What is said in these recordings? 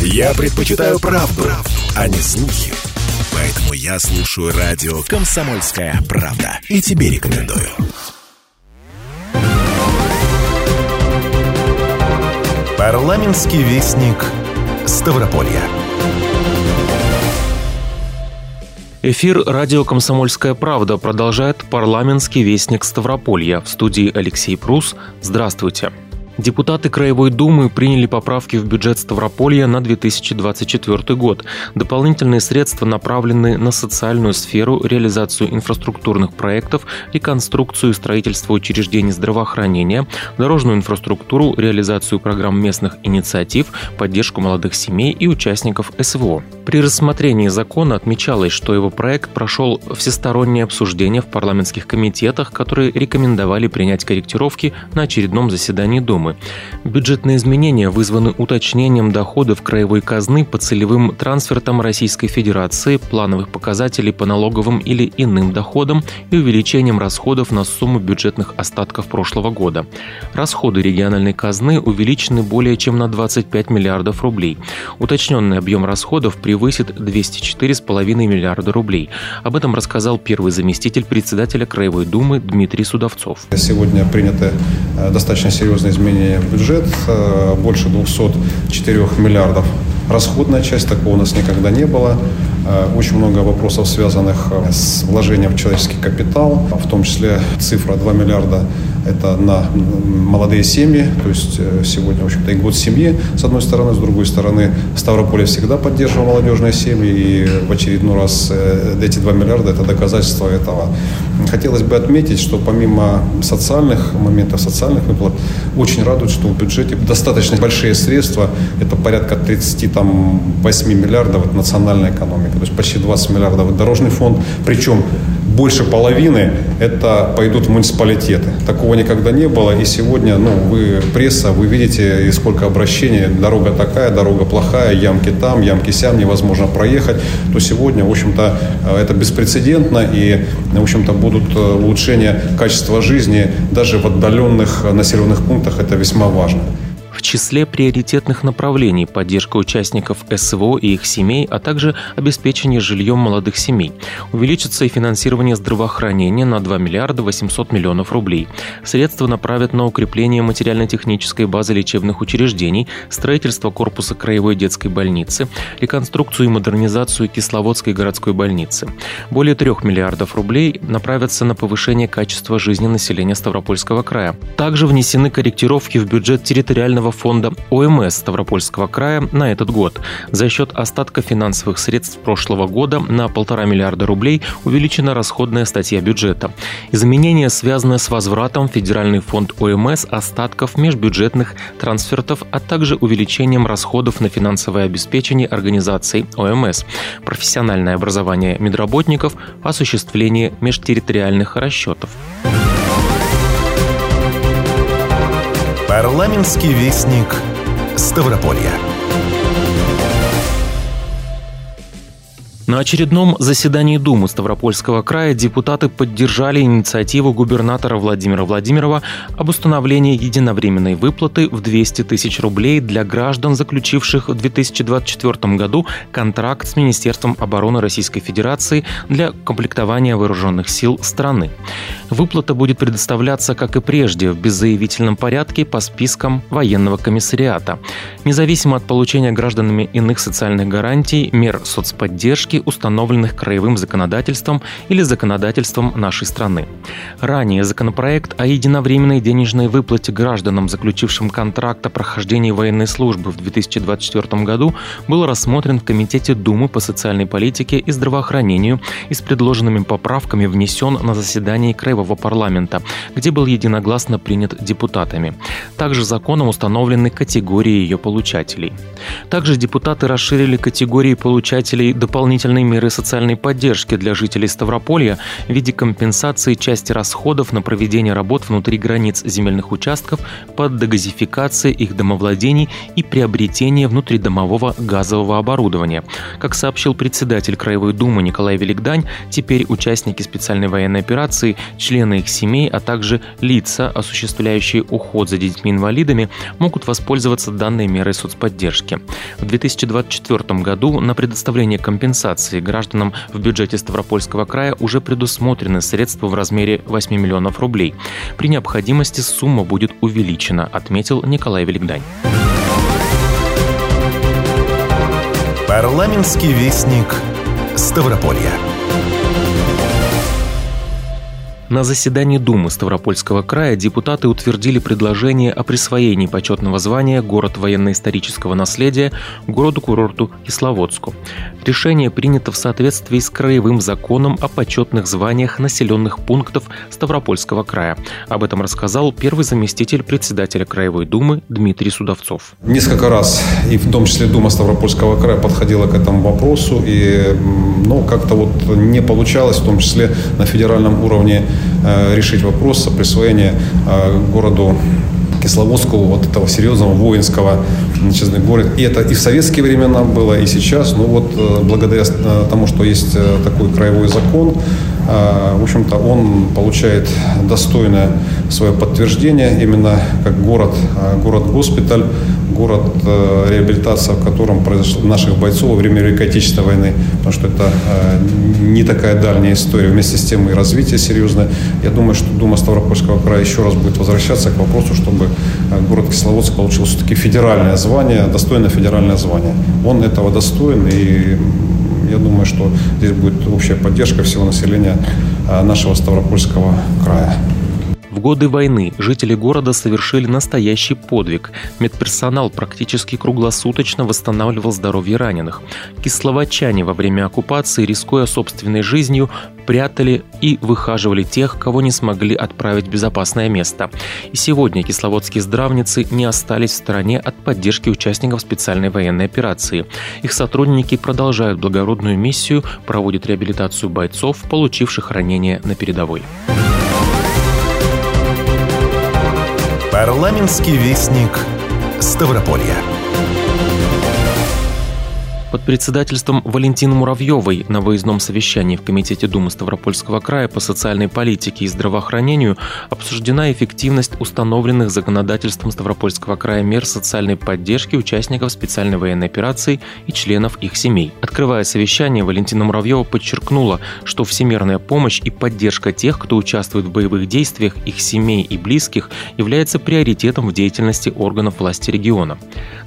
Я предпочитаю правду, а не слухи. Поэтому я слушаю радио «Комсомольская правда». И тебе рекомендую. Парламентский вестник Ставрополья. Эфир радио «Комсомольская правда» продолжает парламентский вестник Ставрополья. В студии Алексей Прус. Здравствуйте. Депутаты Краевой Думы приняли поправки в бюджет Ставрополья на 2024 год. Дополнительные средства направлены на социальную сферу, реализацию инфраструктурных проектов, реконструкцию и строительство учреждений здравоохранения, дорожную инфраструктуру, реализацию программ местных инициатив, поддержку молодых семей и участников СВО. При рассмотрении закона отмечалось, что его проект прошел всестороннее обсуждение в парламентских комитетах, которые рекомендовали принять корректировки на очередном заседании Думы. Бюджетные изменения вызваны уточнением доходов краевой казны по целевым трансфертам Российской Федерации, плановых показателей по налоговым или иным доходам и увеличением расходов на сумму бюджетных остатков прошлого года. Расходы региональной казны увеличены более чем на 25 миллиардов рублей. Уточненный объем расходов превысит 204,5 миллиарда рублей. Об этом рассказал первый заместитель председателя Краевой Думы Дмитрий Судовцов. Сегодня приняты э, достаточно серьезные изменения изменения в бюджет, э, больше 204 миллиардов. Расходная часть, такого у нас никогда не было. Э, очень много вопросов, связанных э, с вложением в человеческий капитал, в том числе цифра 2 миллиарда это на молодые семьи, то есть э, сегодня, в общем-то, и год семьи, с одной стороны, с другой стороны, Ставрополь всегда поддерживал молодежные семьи, и в очередной раз эти 2 миллиарда – это доказательство этого. Хотелось бы отметить, что помимо социальных моментов, социальных выплат, очень радует, что в бюджете достаточно большие средства, это порядка 38 миллиардов от национальной экономики то есть почти 20 миллиардов дорожный фонд, причем больше половины это пойдут в муниципалитеты. Такого никогда не было, и сегодня, ну, вы пресса, вы видите, и сколько обращений, дорога такая, дорога плохая, ямки там, ямки сям, невозможно проехать, то сегодня, в общем-то, это беспрецедентно, и, в общем-то, будут э, улучшения качества жизни даже в отдаленных населенных пунктах, это весьма важно. В числе приоритетных направлений поддержка участников СВО и их семей, а также обеспечение жильем молодых семей. Увеличится и финансирование здравоохранения на 2 миллиарда 800 миллионов рублей. Средства направят на укрепление материально-технической базы лечебных учреждений, строительство корпуса краевой детской больницы, реконструкцию и модернизацию Кисловодской городской больницы. Более 3 миллиардов рублей направятся на повышение качества жизни населения Ставропольского края. Также внесены корректировки в бюджет территориального фонда ОМС Ставропольского края на этот год. За счет остатка финансовых средств прошлого года на полтора миллиарда рублей увеличена расходная статья бюджета. Изменения связаны с возвратом в Федеральный фонд ОМС остатков межбюджетных трансфертов, а также увеличением расходов на финансовое обеспечение организаций ОМС, профессиональное образование медработников, осуществление межтерриториальных расчетов. Парламентский вестник Ставрополья. На очередном заседании Думы Ставропольского края депутаты поддержали инициативу губернатора Владимира Владимирова об установлении единовременной выплаты в 200 тысяч рублей для граждан, заключивших в 2024 году контракт с Министерством обороны Российской Федерации для комплектования вооруженных сил страны. Выплата будет предоставляться, как и прежде, в беззаявительном порядке по спискам военного комиссариата. Независимо от получения гражданами иных социальных гарантий, мер соцподдержки, установленных краевым законодательством или законодательством нашей страны. Ранее законопроект о единовременной денежной выплате гражданам, заключившим контракт о прохождении военной службы в 2024 году, был рассмотрен в Комитете Думы по социальной политике и здравоохранению и с предложенными поправками внесен на заседании Краевого парламента, где был единогласно принят депутатами. Также законом установлены категории ее получателей. Также депутаты расширили категории получателей дополнительных остальные меры социальной поддержки для жителей Ставрополья в виде компенсации части расходов на проведение работ внутри границ земельных участков под дегазификацией их домовладений и приобретение внутридомового газового оборудования. Как сообщил председатель Краевой Думы Николай Великдань, теперь участники специальной военной операции, члены их семей, а также лица, осуществляющие уход за детьми-инвалидами, могут воспользоваться данной мерой соцподдержки. В 2024 году на предоставление компенсации гражданам в бюджете Ставропольского края уже предусмотрены средства в размере 8 миллионов рублей. При необходимости сумма будет увеличена, отметил Николай Великдань. Парламентский вестник Ставрополья. На заседании Думы Ставропольского края депутаты утвердили предложение о присвоении почетного звания «Город военно-исторического наследия» городу-курорту Кисловодску. Решение принято в соответствии с краевым законом о почетных званиях населенных пунктов Ставропольского края. Об этом рассказал первый заместитель председателя Краевой Думы Дмитрий Судовцов. Несколько раз, и в том числе Дума Ставропольского края подходила к этому вопросу, и ну, как-то вот не получалось, в том числе на федеральном уровне решить вопрос о присвоении э, городу Кисловодску вот этого серьезного воинского значит, город. И это и в советские времена было, и сейчас. Ну вот э, благодаря тому, что есть такой краевой закон, в общем-то, он получает достойное свое подтверждение именно как город, город-госпиталь, город, э, реабилитация в котором произошла наших бойцов во время Великой Отечественной войны, потому что это э, не такая дальняя история, вместе с тем и развитие серьезное. Я думаю, что Дума Ставропольского края еще раз будет возвращаться к вопросу, чтобы город Кисловодск получил все-таки федеральное звание, достойное федеральное звание. Он этого достоин, и я думаю, что здесь будет общая поддержка всего населения нашего Ставропольского края. В годы войны жители города совершили настоящий подвиг. Медперсонал практически круглосуточно восстанавливал здоровье раненых. Кисловодчане во время оккупации, рискуя собственной жизнью, прятали и выхаживали тех, кого не смогли отправить в безопасное место. И сегодня кисловодские здравницы не остались в стороне от поддержки участников специальной военной операции. Их сотрудники продолжают благородную миссию, проводят реабилитацию бойцов, получивших ранения на передовой. Парламентский вестник Ставрополья. Под председательством Валентины Муравьевой на выездном совещании в Комитете Думы Ставропольского края по социальной политике и здравоохранению обсуждена эффективность установленных законодательством Ставропольского края мер социальной поддержки участников специальной военной операции и членов их семей. Открывая совещание, Валентина Муравьева подчеркнула, что всемирная помощь и поддержка тех, кто участвует в боевых действиях, их семей и близких, является приоритетом в деятельности органов власти региона.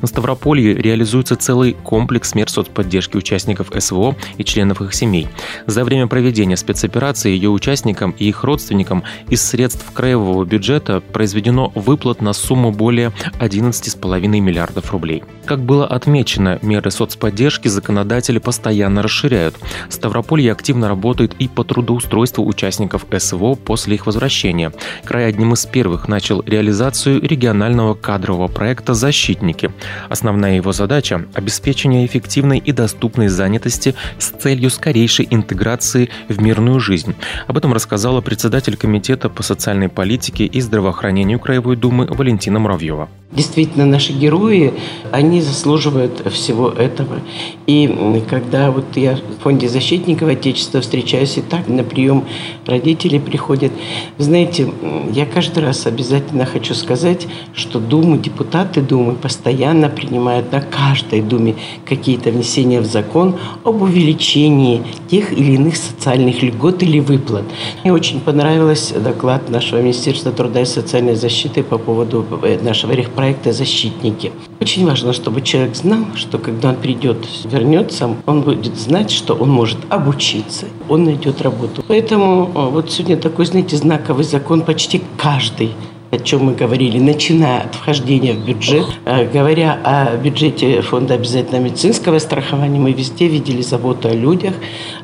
На Ставрополье реализуется целый комплекс мер соцподдержки участников СВО и членов их семей. За время проведения спецоперации ее участникам и их родственникам из средств краевого бюджета произведено выплат на сумму более 11,5 миллиардов рублей. Как было отмечено, меры соцподдержки законодатели постоянно расширяют. Ставрополье активно работает и по трудоустройству участников СВО после их возвращения. Край одним из первых начал реализацию регионального кадрового проекта «Защитники». Основная его задача – обеспечение эффективности эффективной и доступной занятости с целью скорейшей интеграции в мирную жизнь. Об этом рассказала председатель Комитета по социальной политике и здравоохранению Краевой Думы Валентина Муравьева. Действительно, наши герои, они заслуживают всего этого. И когда вот я в фонде защитников Отечества встречаюсь и так на прием родители приходят, знаете, я каждый раз обязательно хочу сказать, что Думы, депутаты Думы постоянно принимают на каждой Думе какие-то внесения в закон об увеличении тех или иных социальных льгот или выплат. Мне очень понравился доклад нашего Министерства труда и социальной защиты по поводу э, нашего проекта «Защитники». Очень важно, чтобы человек знал, что когда он придет, вернется, он будет знать, что он может обучиться, он найдет работу. Поэтому э, вот сегодня такой, знаете, знаковый закон почти каждый о чем мы говорили, начиная от вхождения в бюджет. Э, говоря о бюджете фонда обязательного медицинского страхования, мы везде видели заботу о людях,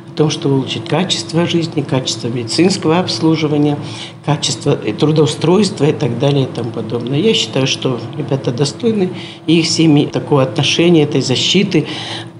о том, чтобы улучшить качество жизни, качество медицинского обслуживания, качество трудоустройства и так далее и тому подобное. Я считаю, что ребята достойны, и их семьи такого отношения, этой защиты.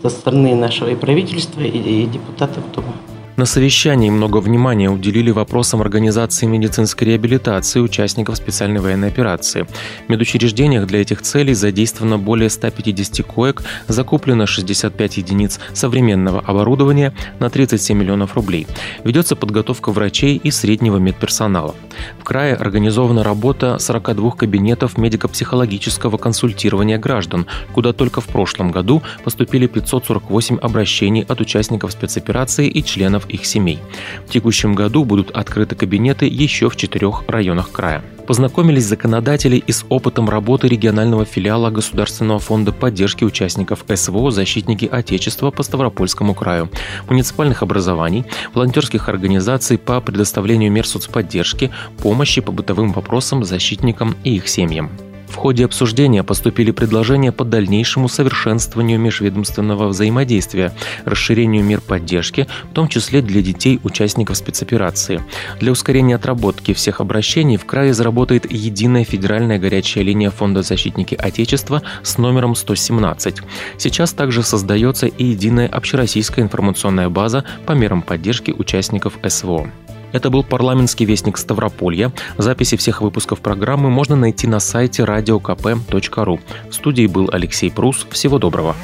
со стороны нашего и правительства, и, и депутатов Думы. На совещании много внимания уделили вопросам организации медицинской реабилитации участников специальной военной операции. В медучреждениях для этих целей задействовано более 150 коек, закуплено 65 единиц современного оборудования на 37 миллионов рублей. Ведется подготовка врачей и среднего медперсонала. В крае организована работа 42 кабинетов медико-психологического консультирования граждан, куда только в прошлом году поступили 548 обращений от участников спецоперации и членов их семей. В текущем году будут открыты кабинеты еще в четырех районах края. Познакомились законодатели и с опытом работы регионального филиала Государственного фонда поддержки участников СВО «Защитники Отечества» по Ставропольскому краю, муниципальных образований, волонтерских организаций по предоставлению мер соцподдержки, помощи по бытовым вопросам защитникам и их семьям. В ходе обсуждения поступили предложения по дальнейшему совершенствованию межведомственного взаимодействия, расширению мер поддержки, в том числе для детей участников спецоперации. Для ускорения отработки всех обращений в крае заработает единая федеральная горячая линия Фонда защитники Отечества с номером 117. Сейчас также создается и единая общероссийская информационная база по мерам поддержки участников СВО. Это был парламентский вестник Ставрополья. Записи всех выпусков программы можно найти на сайте radiokp.ru. В студии был Алексей Прус. Всего доброго.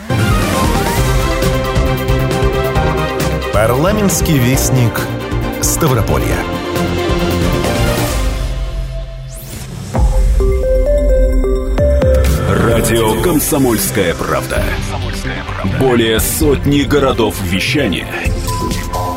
Парламентский вестник Ставрополья. Радио «Комсомольская правда». Более сотни городов вещания –